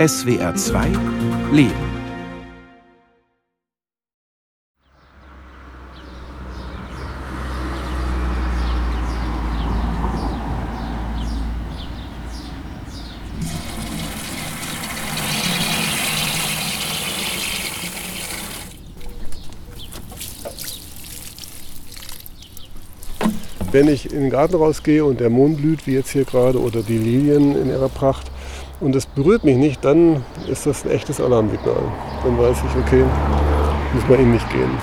SWR 2 Leben. Wenn ich in den Garten rausgehe und der Mond blüht, wie jetzt hier gerade, oder die Lilien in ihrer Pracht, und es berührt mich nicht, dann ist das ein echtes Alarmsignal. Dann weiß ich, okay, muss man in mich gehen.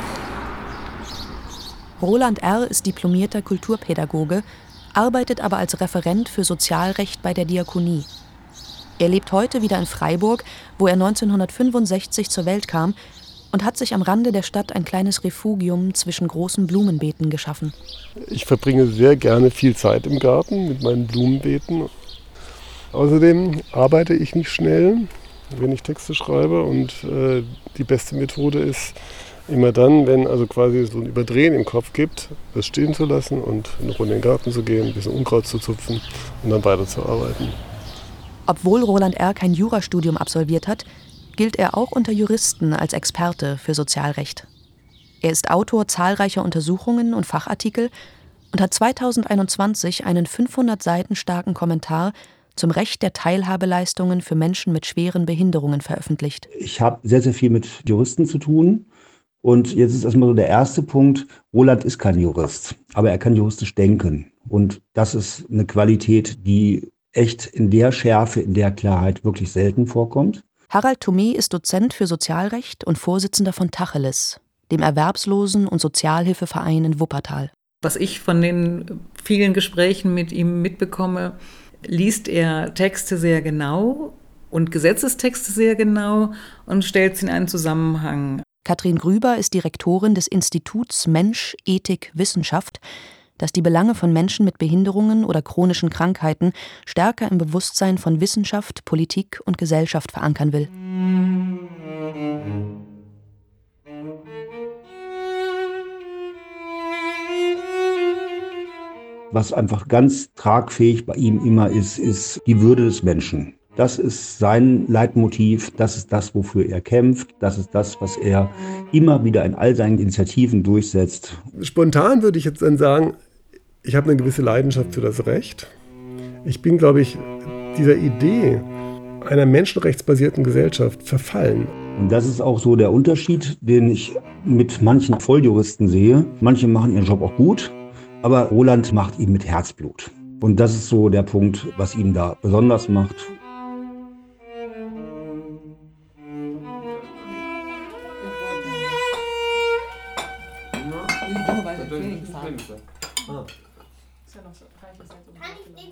Roland R. ist diplomierter Kulturpädagoge, arbeitet aber als Referent für Sozialrecht bei der Diakonie. Er lebt heute wieder in Freiburg, wo er 1965 zur Welt kam und hat sich am Rande der Stadt ein kleines Refugium zwischen großen Blumenbeeten geschaffen. Ich verbringe sehr gerne viel Zeit im Garten mit meinen Blumenbeeten. Außerdem arbeite ich nicht schnell, wenn ich Texte schreibe und äh, die beste Methode ist immer dann, wenn also quasi so ein Überdrehen im Kopf gibt, das stehen zu lassen und eine Runde in den Garten zu gehen, ein bisschen Unkraut zu zupfen und dann weiterzuarbeiten. Obwohl Roland R. kein Jurastudium absolviert hat, gilt er auch unter Juristen als Experte für Sozialrecht. Er ist Autor zahlreicher Untersuchungen und Fachartikel und hat 2021 einen 500 Seiten starken Kommentar zum Recht der Teilhabeleistungen für Menschen mit schweren Behinderungen veröffentlicht. Ich habe sehr, sehr viel mit Juristen zu tun. Und jetzt ist erstmal so der erste Punkt. Roland ist kein Jurist, aber er kann juristisch denken. Und das ist eine Qualität, die echt in der Schärfe, in der Klarheit wirklich selten vorkommt. Harald Thomé ist Dozent für Sozialrecht und Vorsitzender von Tacheles, dem Erwerbslosen- und Sozialhilfeverein in Wuppertal. Was ich von den vielen Gesprächen mit ihm mitbekomme, liest er Texte sehr genau und Gesetzestexte sehr genau und stellt sie in einen Zusammenhang. Katrin Grüber ist Direktorin des Instituts Mensch, Ethik, Wissenschaft, das die Belange von Menschen mit Behinderungen oder chronischen Krankheiten stärker im Bewusstsein von Wissenschaft, Politik und Gesellschaft verankern will. Was einfach ganz tragfähig bei ihm immer ist, ist die Würde des Menschen. Das ist sein Leitmotiv, das ist das, wofür er kämpft, das ist das, was er immer wieder in all seinen Initiativen durchsetzt. Spontan würde ich jetzt dann sagen, ich habe eine gewisse Leidenschaft für das Recht. Ich bin, glaube ich, dieser Idee einer menschenrechtsbasierten Gesellschaft verfallen. Und das ist auch so der Unterschied, den ich mit manchen Volljuristen sehe. Manche machen ihren Job auch gut, aber Roland macht ihn mit Herzblut. Und das ist so der Punkt, was ihn da besonders macht.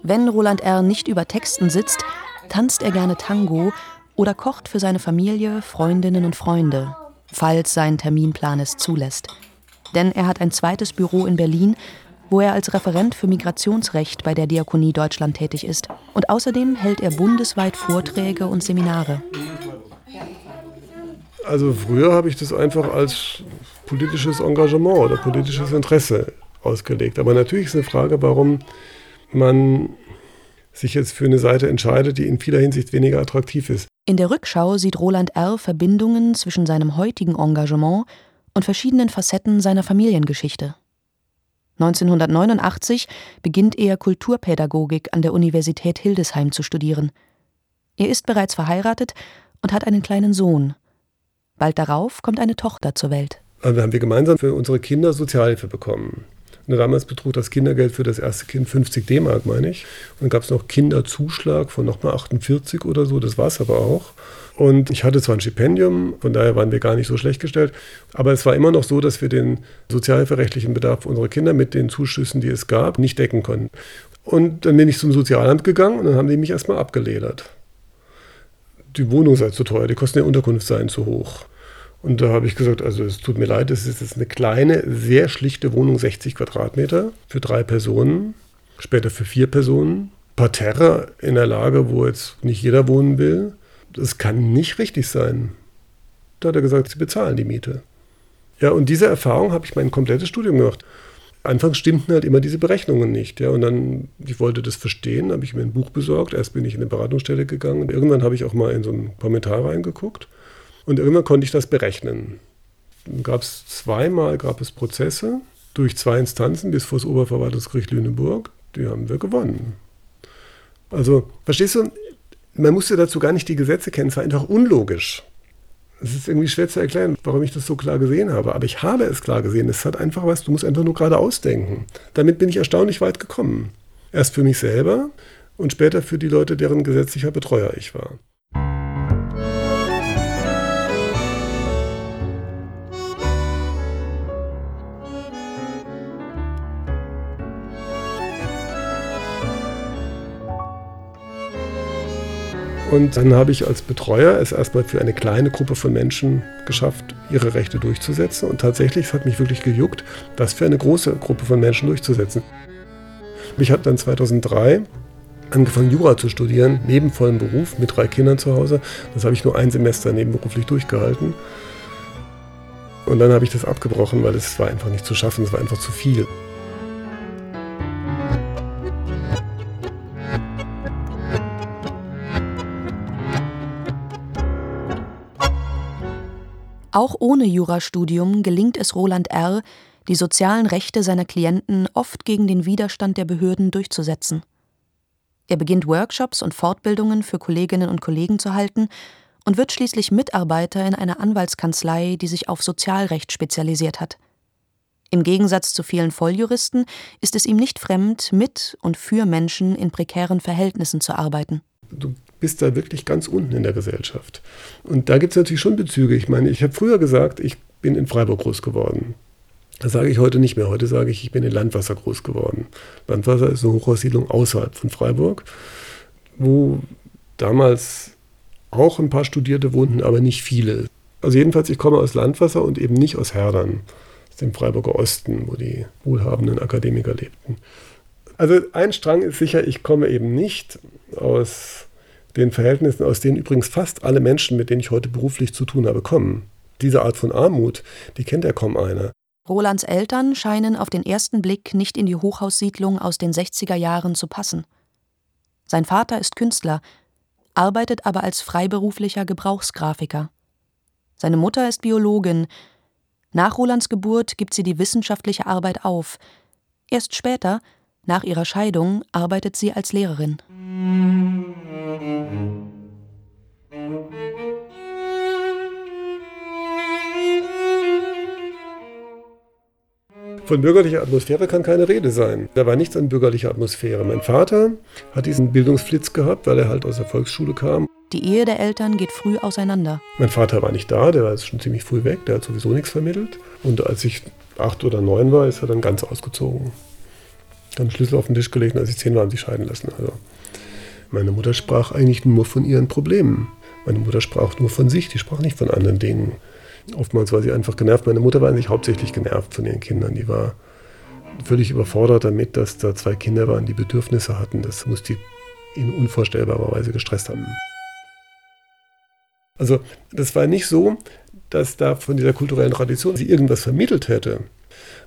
Wenn Roland R. nicht über Texten sitzt, tanzt er gerne Tango oder kocht für seine Familie, Freundinnen und Freunde, falls sein Terminplan es zulässt. Denn er hat ein zweites Büro in Berlin, wo er als Referent für Migrationsrecht bei der Diakonie Deutschland tätig ist. Und außerdem hält er bundesweit Vorträge und Seminare. Also früher habe ich das einfach als politisches Engagement oder politisches Interesse ausgelegt. Aber natürlich ist eine Frage, warum man sich jetzt für eine Seite entscheidet, die in vieler Hinsicht weniger attraktiv ist. In der Rückschau sieht Roland R. Verbindungen zwischen seinem heutigen Engagement und verschiedenen Facetten seiner Familiengeschichte. 1989 beginnt er Kulturpädagogik an der Universität Hildesheim zu studieren. Er ist bereits verheiratet und hat einen kleinen Sohn. Bald darauf kommt eine Tochter zur Welt. Also haben wir gemeinsam für unsere Kinder Sozialhilfe bekommen. Und damals betrug das Kindergeld für das erste Kind 50 D-Mark, meine ich. Und dann gab es noch Kinderzuschlag von nochmal 48 oder so, das war es aber auch. Und ich hatte zwar ein Stipendium, von daher waren wir gar nicht so schlecht gestellt, aber es war immer noch so, dass wir den sozialhilferechtlichen Bedarf unserer Kinder mit den Zuschüssen, die es gab, nicht decken konnten. Und dann bin ich zum Sozialamt gegangen und dann haben die mich erstmal abgeledert. Die Wohnung sei zu teuer, die Kosten der Unterkunft seien zu hoch. Und da habe ich gesagt, also es tut mir leid, es ist jetzt eine kleine, sehr schlichte Wohnung, 60 Quadratmeter für drei Personen, später für vier Personen. Parterre in der Lage, wo jetzt nicht jeder wohnen will. Das kann nicht richtig sein. Da hat er gesagt, sie bezahlen die Miete. Ja, und diese Erfahrung habe ich mein komplettes Studium gemacht. anfangs stimmten halt immer diese Berechnungen nicht. Ja. Und dann, ich wollte das verstehen, habe ich mir ein Buch besorgt. Erst bin ich in eine Beratungsstelle gegangen. Irgendwann habe ich auch mal in so einen Kommentar reingeguckt. Und irgendwann konnte ich das berechnen. Gab es zweimal gab es Prozesse durch zwei Instanzen bis vor das Oberverwaltungsgericht Lüneburg. Die haben wir gewonnen. Also, verstehst du, man musste dazu gar nicht die Gesetze kennen, es war einfach unlogisch. Es ist irgendwie schwer zu erklären, warum ich das so klar gesehen habe. Aber ich habe es klar gesehen. Es hat einfach was, du musst einfach nur gerade ausdenken. Damit bin ich erstaunlich weit gekommen. Erst für mich selber und später für die Leute, deren gesetzlicher Betreuer ich war. Und dann habe ich als Betreuer es erstmal für eine kleine Gruppe von Menschen geschafft, ihre Rechte durchzusetzen. Und tatsächlich, es hat mich wirklich gejuckt, das für eine große Gruppe von Menschen durchzusetzen. Ich habe dann 2003 angefangen, Jura zu studieren, neben vollem Beruf, mit drei Kindern zu Hause. Das habe ich nur ein Semester nebenberuflich durchgehalten. Und dann habe ich das abgebrochen, weil es war einfach nicht zu schaffen, es war einfach zu viel. Auch ohne Jurastudium gelingt es Roland R., die sozialen Rechte seiner Klienten oft gegen den Widerstand der Behörden durchzusetzen. Er beginnt Workshops und Fortbildungen für Kolleginnen und Kollegen zu halten und wird schließlich Mitarbeiter in einer Anwaltskanzlei, die sich auf Sozialrecht spezialisiert hat. Im Gegensatz zu vielen Volljuristen ist es ihm nicht fremd, mit und für Menschen in prekären Verhältnissen zu arbeiten. Du bist da wirklich ganz unten in der Gesellschaft. Und da gibt es natürlich schon Bezüge. Ich meine, ich habe früher gesagt, ich bin in Freiburg groß geworden. Das sage ich heute nicht mehr. Heute sage ich, ich bin in Landwasser groß geworden. Landwasser ist eine Hochhaussiedlung außerhalb von Freiburg, wo damals auch ein paar Studierte wohnten, aber nicht viele. Also jedenfalls, ich komme aus Landwasser und eben nicht aus Herdern, aus dem Freiburger Osten, wo die wohlhabenden Akademiker lebten. Also ein Strang ist sicher, ich komme eben nicht aus den Verhältnissen, aus denen übrigens fast alle Menschen, mit denen ich heute beruflich zu tun habe, kommen. Diese Art von Armut, die kennt ja kaum einer. Rolands Eltern scheinen auf den ersten Blick nicht in die Hochhaussiedlung aus den 60er Jahren zu passen. Sein Vater ist Künstler, arbeitet aber als freiberuflicher Gebrauchsgrafiker. Seine Mutter ist Biologin. Nach Rolands Geburt gibt sie die wissenschaftliche Arbeit auf. Erst später, nach ihrer Scheidung, arbeitet sie als Lehrerin. Von bürgerlicher Atmosphäre kann keine Rede sein. Da war nichts an bürgerlicher Atmosphäre. Mein Vater hat diesen Bildungsflitz gehabt, weil er halt aus der Volksschule kam. Die Ehe der Eltern geht früh auseinander. Mein Vater war nicht da, der war schon ziemlich früh weg, der hat sowieso nichts vermittelt. Und als ich acht oder neun war, ist er dann ganz ausgezogen. Dann Schlüssel auf den Tisch gelegt und als ich zehn war, haben sie scheiden lassen. Also meine Mutter sprach eigentlich nur von ihren Problemen. Meine Mutter sprach nur von sich, die sprach nicht von anderen Dingen. Oftmals war sie einfach genervt. Meine Mutter war eigentlich hauptsächlich genervt von ihren Kindern. Die war völlig überfordert damit, dass da zwei Kinder waren, die Bedürfnisse hatten. Das muss die in unvorstellbarer Weise gestresst haben. Also das war nicht so, dass da von dieser kulturellen Tradition sie irgendwas vermittelt hätte,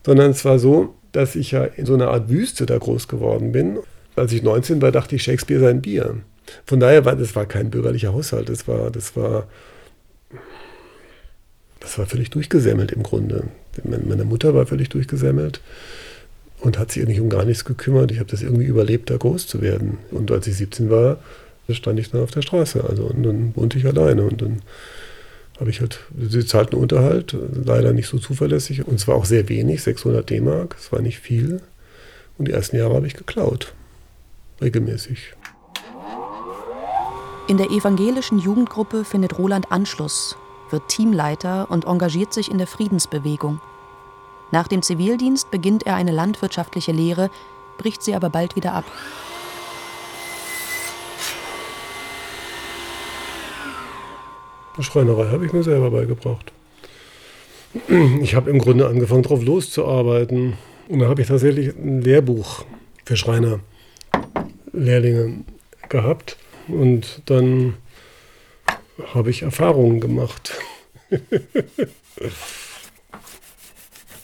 sondern es war so, dass ich ja in so einer Art Wüste da groß geworden bin. Als ich 19 war, dachte ich, Shakespeare sein Bier. Von daher war das war kein bürgerlicher Haushalt, das war, das war das war völlig durchgesemmelt im Grunde. Meine Mutter war völlig durchgesemmelt und hat sich eigentlich um gar nichts gekümmert. Ich habe das irgendwie überlebt, da groß zu werden. Und als ich 17 war, stand ich dann auf der Straße. Also und dann wohnte ich alleine und dann habe ich halt, sie zahlten Unterhalt, leider nicht so zuverlässig und es war auch sehr wenig, 600 D-Mark, es war nicht viel. Und die ersten Jahre habe ich geklaut, regelmäßig. In der evangelischen Jugendgruppe findet Roland Anschluss wird Teamleiter und engagiert sich in der Friedensbewegung. Nach dem Zivildienst beginnt er eine landwirtschaftliche Lehre, bricht sie aber bald wieder ab. Schreinerei habe ich mir selber beigebracht. Ich habe im Grunde angefangen, drauf loszuarbeiten. Und da habe ich tatsächlich ein Lehrbuch für Schreinerlehrlinge gehabt. Und dann habe ich Erfahrungen gemacht.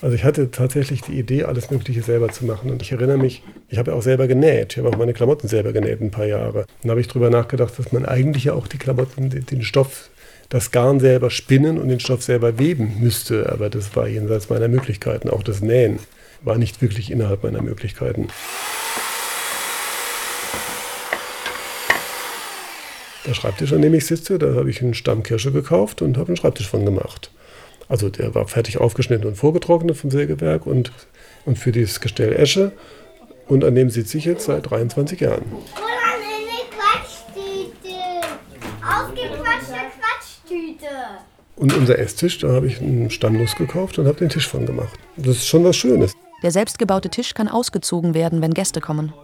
Also ich hatte tatsächlich die Idee, alles Mögliche selber zu machen. Und ich erinnere mich, ich habe ja auch selber genäht. Ich habe auch meine Klamotten selber genäht ein paar Jahre. Und da habe ich darüber nachgedacht, dass man eigentlich ja auch die Klamotten, den Stoff, das Garn selber spinnen und den Stoff selber weben müsste. Aber das war jenseits meiner Möglichkeiten. Auch das Nähen war nicht wirklich innerhalb meiner Möglichkeiten. Der Schreibtisch, an dem ich sitze, da habe ich einen Stamm Kirsche gekauft und habe einen Schreibtisch von gemacht. Also der war fertig aufgeschnitten und vorgetrocknet vom Sägewerk und, und für dieses Gestell Esche. Und an dem sitze ich jetzt seit 23 Jahren. Und unser Esstisch, da habe ich einen Stammnuss gekauft und habe den Tisch von gemacht. Das ist schon was Schönes. Der selbstgebaute Tisch kann ausgezogen werden, wenn Gäste kommen.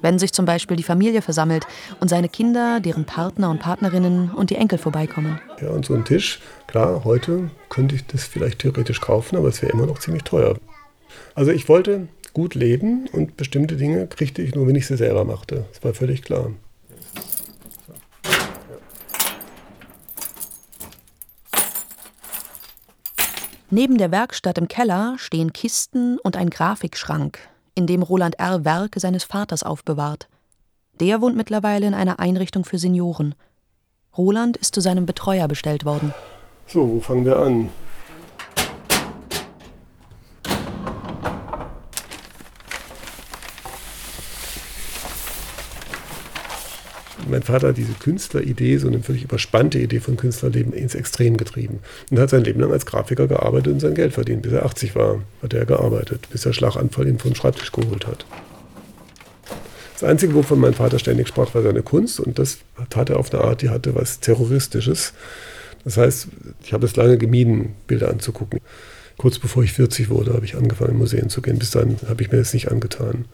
Wenn sich zum Beispiel die Familie versammelt und seine Kinder, deren Partner und Partnerinnen und die Enkel vorbeikommen. Ja, und so ein Tisch, klar, heute könnte ich das vielleicht theoretisch kaufen, aber es wäre immer noch ziemlich teuer. Also ich wollte gut leben und bestimmte Dinge kriegte ich nur, wenn ich sie selber machte. Das war völlig klar. Neben der Werkstatt im Keller stehen Kisten und ein Grafikschrank, in dem Roland R. Werke seines Vaters aufbewahrt. Der wohnt mittlerweile in einer Einrichtung für Senioren. Roland ist zu seinem Betreuer bestellt worden. So, wo fangen wir an? Mein Vater hat diese Künstleridee, so eine völlig überspannte Idee von Künstlerleben ins Extrem getrieben. Und hat sein Leben lang als Grafiker gearbeitet und sein Geld verdient. Bis er 80 war, hat er gearbeitet, bis der Schlaganfall ihn vom Schreibtisch geholt hat. Das Einzige, wovon mein Vater ständig sprach, war seine Kunst. Und das tat er auf eine Art, die hatte was Terroristisches. Das heißt, ich habe es lange gemieden, Bilder anzugucken. Kurz bevor ich 40 wurde, habe ich angefangen, in Museen zu gehen. Bis dann habe ich mir das nicht angetan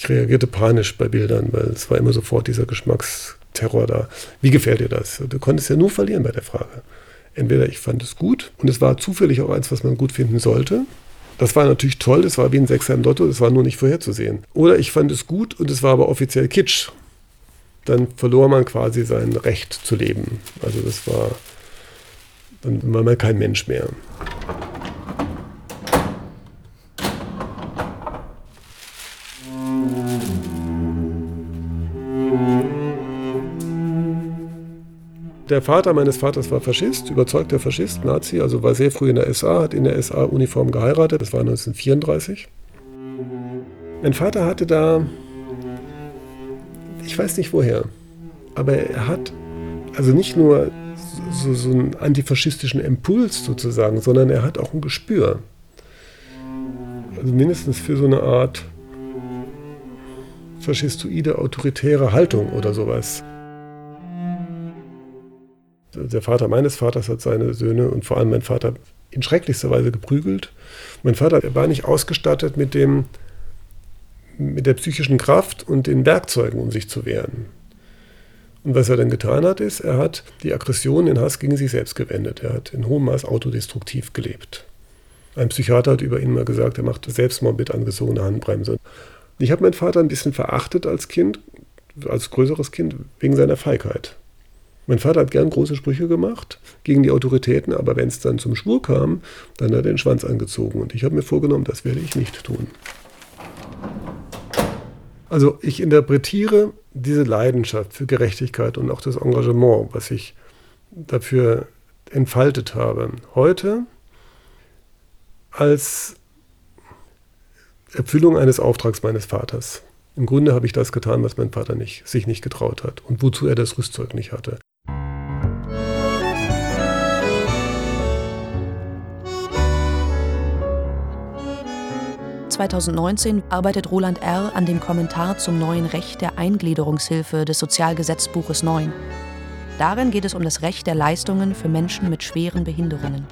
ich reagierte panisch bei Bildern, weil es war immer sofort dieser Geschmacksterror da. Wie gefällt dir das? Du konntest ja nur verlieren bei der Frage. Entweder ich fand es gut und es war zufällig auch eins, was man gut finden sollte. Das war natürlich toll, das war wie ein Sechser im Lotto, das war nur nicht vorherzusehen. Oder ich fand es gut und es war aber offiziell Kitsch. Dann verlor man quasi sein Recht zu leben. Also das war, dann war man kein Mensch mehr. Der Vater meines Vaters war Faschist, überzeugter Faschist, Nazi, also war sehr früh in der SA, hat in der SA-Uniform geheiratet, das war 1934. Mein Vater hatte da, ich weiß nicht woher, aber er hat also nicht nur so, so einen antifaschistischen Impuls sozusagen, sondern er hat auch ein Gespür. Also mindestens für so eine Art faschistoide, autoritäre Haltung oder sowas der Vater meines Vaters hat seine Söhne und vor allem mein Vater in schrecklichster Weise geprügelt. Mein Vater war nicht ausgestattet mit, dem, mit der psychischen Kraft und den Werkzeugen, um sich zu wehren. Und was er dann getan hat, ist, er hat die Aggression, den Hass gegen sich selbst gewendet. Er hat in hohem Maß autodestruktiv gelebt. Ein Psychiater hat über ihn mal gesagt, er macht Selbstmord mit angezogener Handbremse. Ich habe meinen Vater ein bisschen verachtet als Kind, als größeres Kind, wegen seiner Feigheit. Mein Vater hat gern große Sprüche gemacht gegen die Autoritäten, aber wenn es dann zum Schwur kam, dann hat er den Schwanz angezogen. Und ich habe mir vorgenommen, das werde ich nicht tun. Also ich interpretiere diese Leidenschaft für Gerechtigkeit und auch das Engagement, was ich dafür entfaltet habe, heute als Erfüllung eines Auftrags meines Vaters. Im Grunde habe ich das getan, was mein Vater nicht, sich nicht getraut hat und wozu er das Rüstzeug nicht hatte. 2019 arbeitet Roland R. an dem Kommentar zum neuen Recht der Eingliederungshilfe des Sozialgesetzbuches 9. Darin geht es um das Recht der Leistungen für Menschen mit schweren Behinderungen.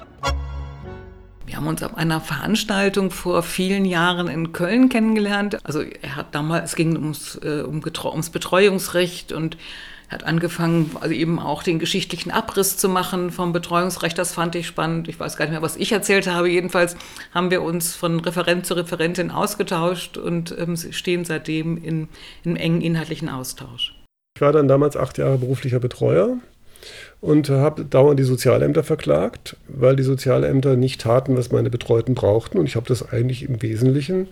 Wir haben uns auf einer Veranstaltung vor vielen Jahren in Köln kennengelernt. Also er hat damals, es ging ums, äh, um, ums Betreuungsrecht und hat angefangen, also eben auch den geschichtlichen Abriss zu machen vom Betreuungsrecht. Das fand ich spannend. Ich weiß gar nicht mehr, was ich erzählt habe. Jedenfalls haben wir uns von Referent zu Referentin ausgetauscht und ähm, stehen seitdem in, in engen inhaltlichen Austausch. Ich war dann damals acht Jahre beruflicher Betreuer und habe dauernd die Sozialämter verklagt, weil die Sozialämter nicht taten, was meine Betreuten brauchten. Und ich habe das eigentlich im Wesentlichen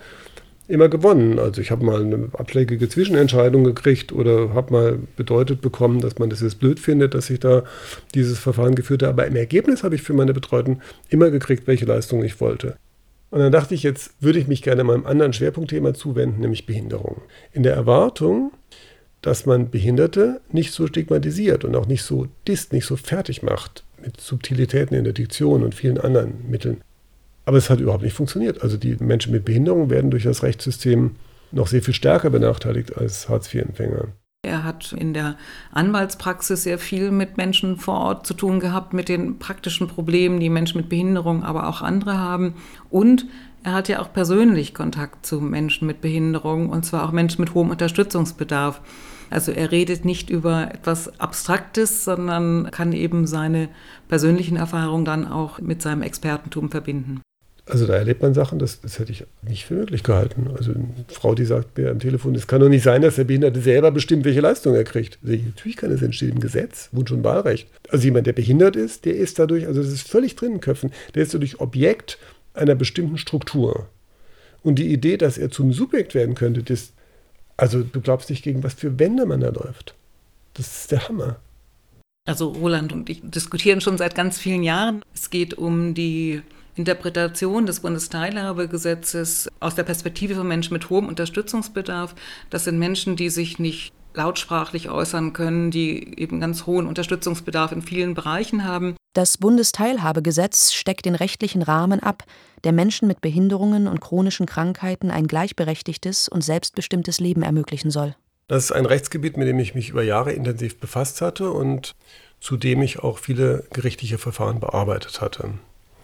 immer gewonnen. Also ich habe mal eine abschlägige Zwischenentscheidung gekriegt oder habe mal bedeutet bekommen, dass man das jetzt blöd findet, dass ich da dieses Verfahren geführt habe. Aber im Ergebnis habe ich für meine Betreuten immer gekriegt, welche Leistung ich wollte. Und dann dachte ich, jetzt würde ich mich gerne meinem anderen Schwerpunktthema zuwenden, nämlich Behinderung. In der Erwartung, dass man Behinderte nicht so stigmatisiert und auch nicht so disst, nicht so fertig macht mit Subtilitäten in der Diktion und vielen anderen Mitteln. Aber es hat überhaupt nicht funktioniert. Also die Menschen mit Behinderung werden durch das Rechtssystem noch sehr viel stärker benachteiligt als Hartz-IV-Empfänger. Er hat in der Anwaltspraxis sehr viel mit Menschen vor Ort zu tun gehabt, mit den praktischen Problemen, die Menschen mit Behinderung, aber auch andere haben. Und er hat ja auch persönlich Kontakt zu Menschen mit Behinderung, und zwar auch Menschen mit hohem Unterstützungsbedarf. Also er redet nicht über etwas Abstraktes, sondern kann eben seine persönlichen Erfahrungen dann auch mit seinem Expertentum verbinden. Also da erlebt man Sachen, das, das hätte ich nicht für möglich gehalten. Also eine Frau, die sagt mir am Telefon, es kann doch nicht sein, dass der Behinderte selber bestimmt, welche Leistung er kriegt. Also natürlich kann es entstehen im Gesetz, Wunsch und Wahlrecht. Also jemand, der behindert ist, der ist dadurch, also das ist völlig drin in Köpfen, der ist dadurch Objekt einer bestimmten Struktur. Und die Idee, dass er zum Subjekt werden könnte, das, also du glaubst nicht, gegen was für Wände man da läuft. Das ist der Hammer. Also Roland und ich diskutieren schon seit ganz vielen Jahren. Es geht um die Interpretation des Bundesteilhabegesetzes aus der Perspektive von Menschen mit hohem Unterstützungsbedarf. Das sind Menschen, die sich nicht lautsprachlich äußern können, die eben ganz hohen Unterstützungsbedarf in vielen Bereichen haben. Das Bundesteilhabegesetz steckt den rechtlichen Rahmen ab, der Menschen mit Behinderungen und chronischen Krankheiten ein gleichberechtigtes und selbstbestimmtes Leben ermöglichen soll. Das ist ein Rechtsgebiet, mit dem ich mich über Jahre intensiv befasst hatte und zu dem ich auch viele gerichtliche Verfahren bearbeitet hatte.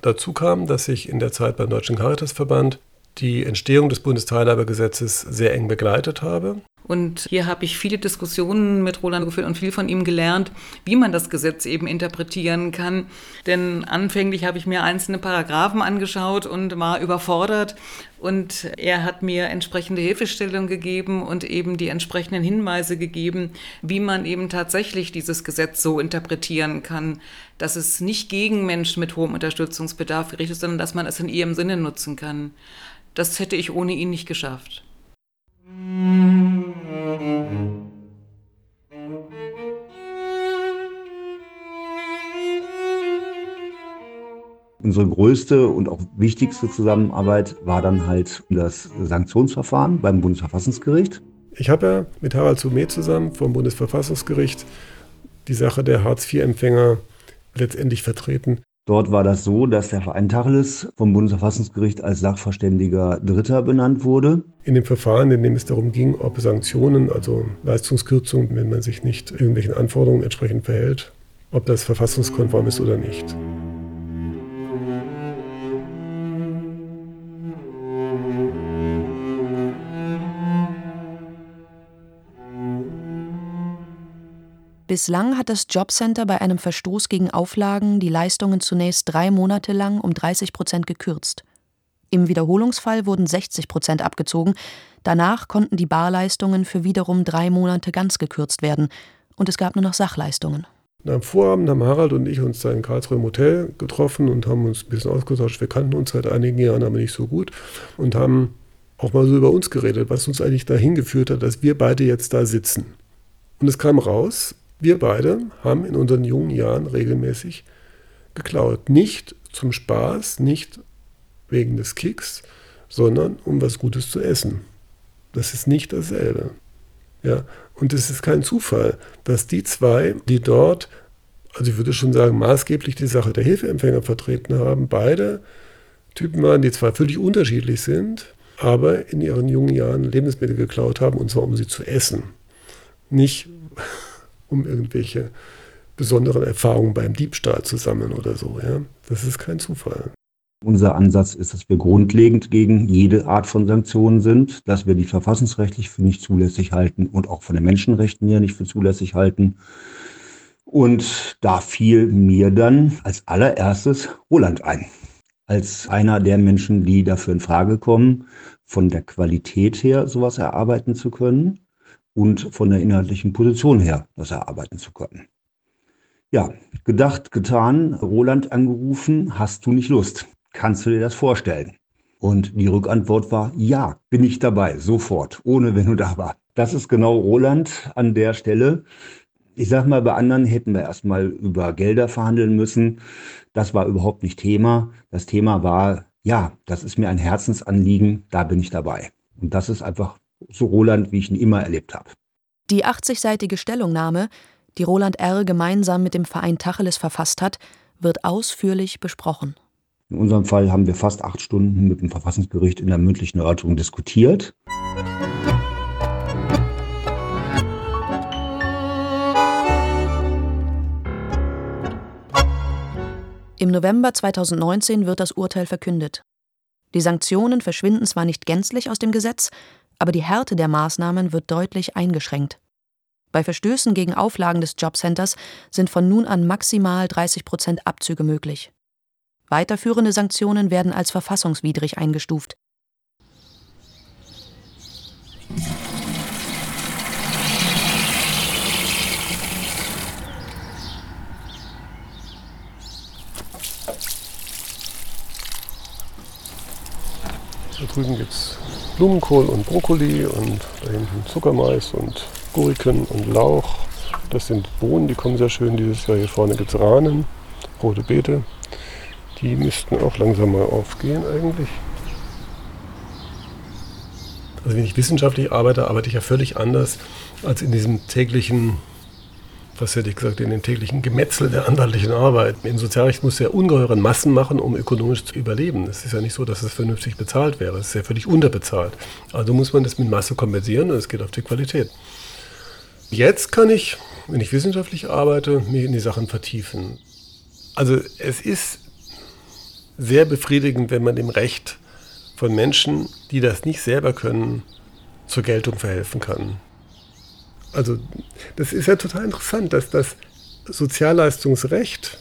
Dazu kam, dass ich in der Zeit beim Deutschen Caritasverband die Entstehung des Bundesteilhabegesetzes sehr eng begleitet habe. Und hier habe ich viele Diskussionen mit Roland geführt und viel von ihm gelernt, wie man das Gesetz eben interpretieren kann. Denn anfänglich habe ich mir einzelne Paragraphen angeschaut und war überfordert. Und er hat mir entsprechende Hilfestellung gegeben und eben die entsprechenden Hinweise gegeben, wie man eben tatsächlich dieses Gesetz so interpretieren kann, dass es nicht gegen Menschen mit hohem Unterstützungsbedarf gerichtet ist, sondern dass man es in ihrem Sinne nutzen kann. Das hätte ich ohne ihn nicht geschafft. Unsere größte und auch wichtigste Zusammenarbeit war dann halt das Sanktionsverfahren beim Bundesverfassungsgericht. Ich habe ja mit Harald Sumet zusammen vom Bundesverfassungsgericht die Sache der Hartz-IV-Empfänger letztendlich vertreten. Dort war das so, dass der Verein Tacheles vom Bundesverfassungsgericht als Sachverständiger Dritter benannt wurde. In dem Verfahren, in dem es darum ging, ob Sanktionen, also Leistungskürzungen, wenn man sich nicht irgendwelchen Anforderungen entsprechend verhält, ob das verfassungskonform ist oder nicht. Bislang hat das Jobcenter bei einem Verstoß gegen Auflagen die Leistungen zunächst drei Monate lang um 30 Prozent gekürzt. Im Wiederholungsfall wurden 60 Prozent abgezogen, danach konnten die Barleistungen für wiederum drei Monate ganz gekürzt werden und es gab nur noch Sachleistungen. Am Vorabend haben Harald und ich uns da in Karlsruhe im Hotel getroffen und haben uns ein bisschen ausgetauscht. Wir kannten uns seit einigen Jahren aber nicht so gut und haben auch mal so über uns geredet, was uns eigentlich dahin geführt hat, dass wir beide jetzt da sitzen. Und es kam raus, wir beide haben in unseren jungen Jahren regelmäßig geklaut. Nicht zum Spaß, nicht wegen des Kicks, sondern um was Gutes zu essen. Das ist nicht dasselbe. Ja, und es ist kein Zufall, dass die zwei, die dort, also ich würde schon sagen, maßgeblich die Sache der Hilfeempfänger vertreten haben, beide Typen waren, die zwar völlig unterschiedlich sind, aber in ihren jungen Jahren Lebensmittel geklaut haben, und zwar um sie zu essen. Nicht um irgendwelche besonderen Erfahrungen beim Diebstahl zu sammeln oder so. Ja? Das ist kein Zufall. Unser Ansatz ist, dass wir grundlegend gegen jede Art von Sanktionen sind, dass wir die verfassungsrechtlich für nicht zulässig halten und auch von den Menschenrechten her nicht für zulässig halten. Und da fiel mir dann als allererstes Roland ein. Als einer der Menschen, die dafür in Frage kommen, von der Qualität her sowas erarbeiten zu können und von der inhaltlichen Position her das erarbeiten zu können. Ja, gedacht, getan, Roland angerufen, hast du nicht Lust? Kannst du dir das vorstellen? Und die Rückantwort war, ja, bin ich dabei, sofort, ohne wenn du da war. Das ist genau Roland an der Stelle. Ich sag mal, bei anderen hätten wir erstmal über Gelder verhandeln müssen. Das war überhaupt nicht Thema. Das Thema war, ja, das ist mir ein Herzensanliegen, da bin ich dabei. Und das ist einfach so Roland, wie ich ihn immer erlebt habe. Die 80-seitige Stellungnahme, die Roland R. gemeinsam mit dem Verein Tacheles verfasst hat, wird ausführlich besprochen. In unserem Fall haben wir fast acht Stunden mit dem Verfassungsgericht in der mündlichen Erörterung diskutiert. Im November 2019 wird das Urteil verkündet. Die Sanktionen verschwinden zwar nicht gänzlich aus dem Gesetz, aber die Härte der Maßnahmen wird deutlich eingeschränkt. Bei Verstößen gegen Auflagen des Jobcenters sind von nun an maximal 30 Prozent Abzüge möglich. Weiterführende Sanktionen werden als verfassungswidrig eingestuft. Da drüben gibt es Blumenkohl und Brokkoli und da hinten Zuckermais und Gurken und Lauch. Das sind Bohnen, die kommen sehr schön dieses Jahr. Hier vorne gibt es Rahnen, rote Beete. Die müssten auch langsam mal aufgehen eigentlich. Also wenn ich wissenschaftlich arbeite, arbeite ich ja völlig anders als in diesem täglichen was hätte ich gesagt, in den täglichen Gemetzel der anwaltlichen Arbeit. Im Sozialrecht muss ja ungeheuren Massen machen, um ökonomisch zu überleben. Es ist ja nicht so, dass es vernünftig bezahlt wäre. Es ist ja völlig unterbezahlt. Also muss man das mit Masse kompensieren und es geht auf die Qualität. Jetzt kann ich, wenn ich wissenschaftlich arbeite, mich in die Sachen vertiefen. Also es ist sehr befriedigend, wenn man dem Recht von Menschen, die das nicht selber können, zur Geltung verhelfen kann. Also das ist ja total interessant, dass das Sozialleistungsrecht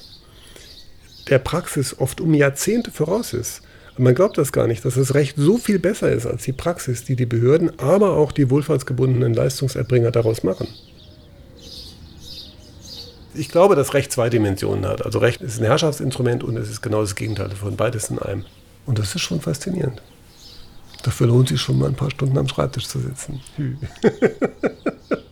der Praxis oft um Jahrzehnte voraus ist. Man glaubt das gar nicht, dass das Recht so viel besser ist als die Praxis, die die Behörden, aber auch die wohlfahrtsgebundenen Leistungserbringer daraus machen. Ich glaube, dass Recht zwei Dimensionen hat. Also Recht ist ein Herrschaftsinstrument und es ist genau das Gegenteil davon, beides in einem. Und das ist schon faszinierend. Dafür lohnt sich schon mal ein paar Stunden am Schreibtisch zu sitzen.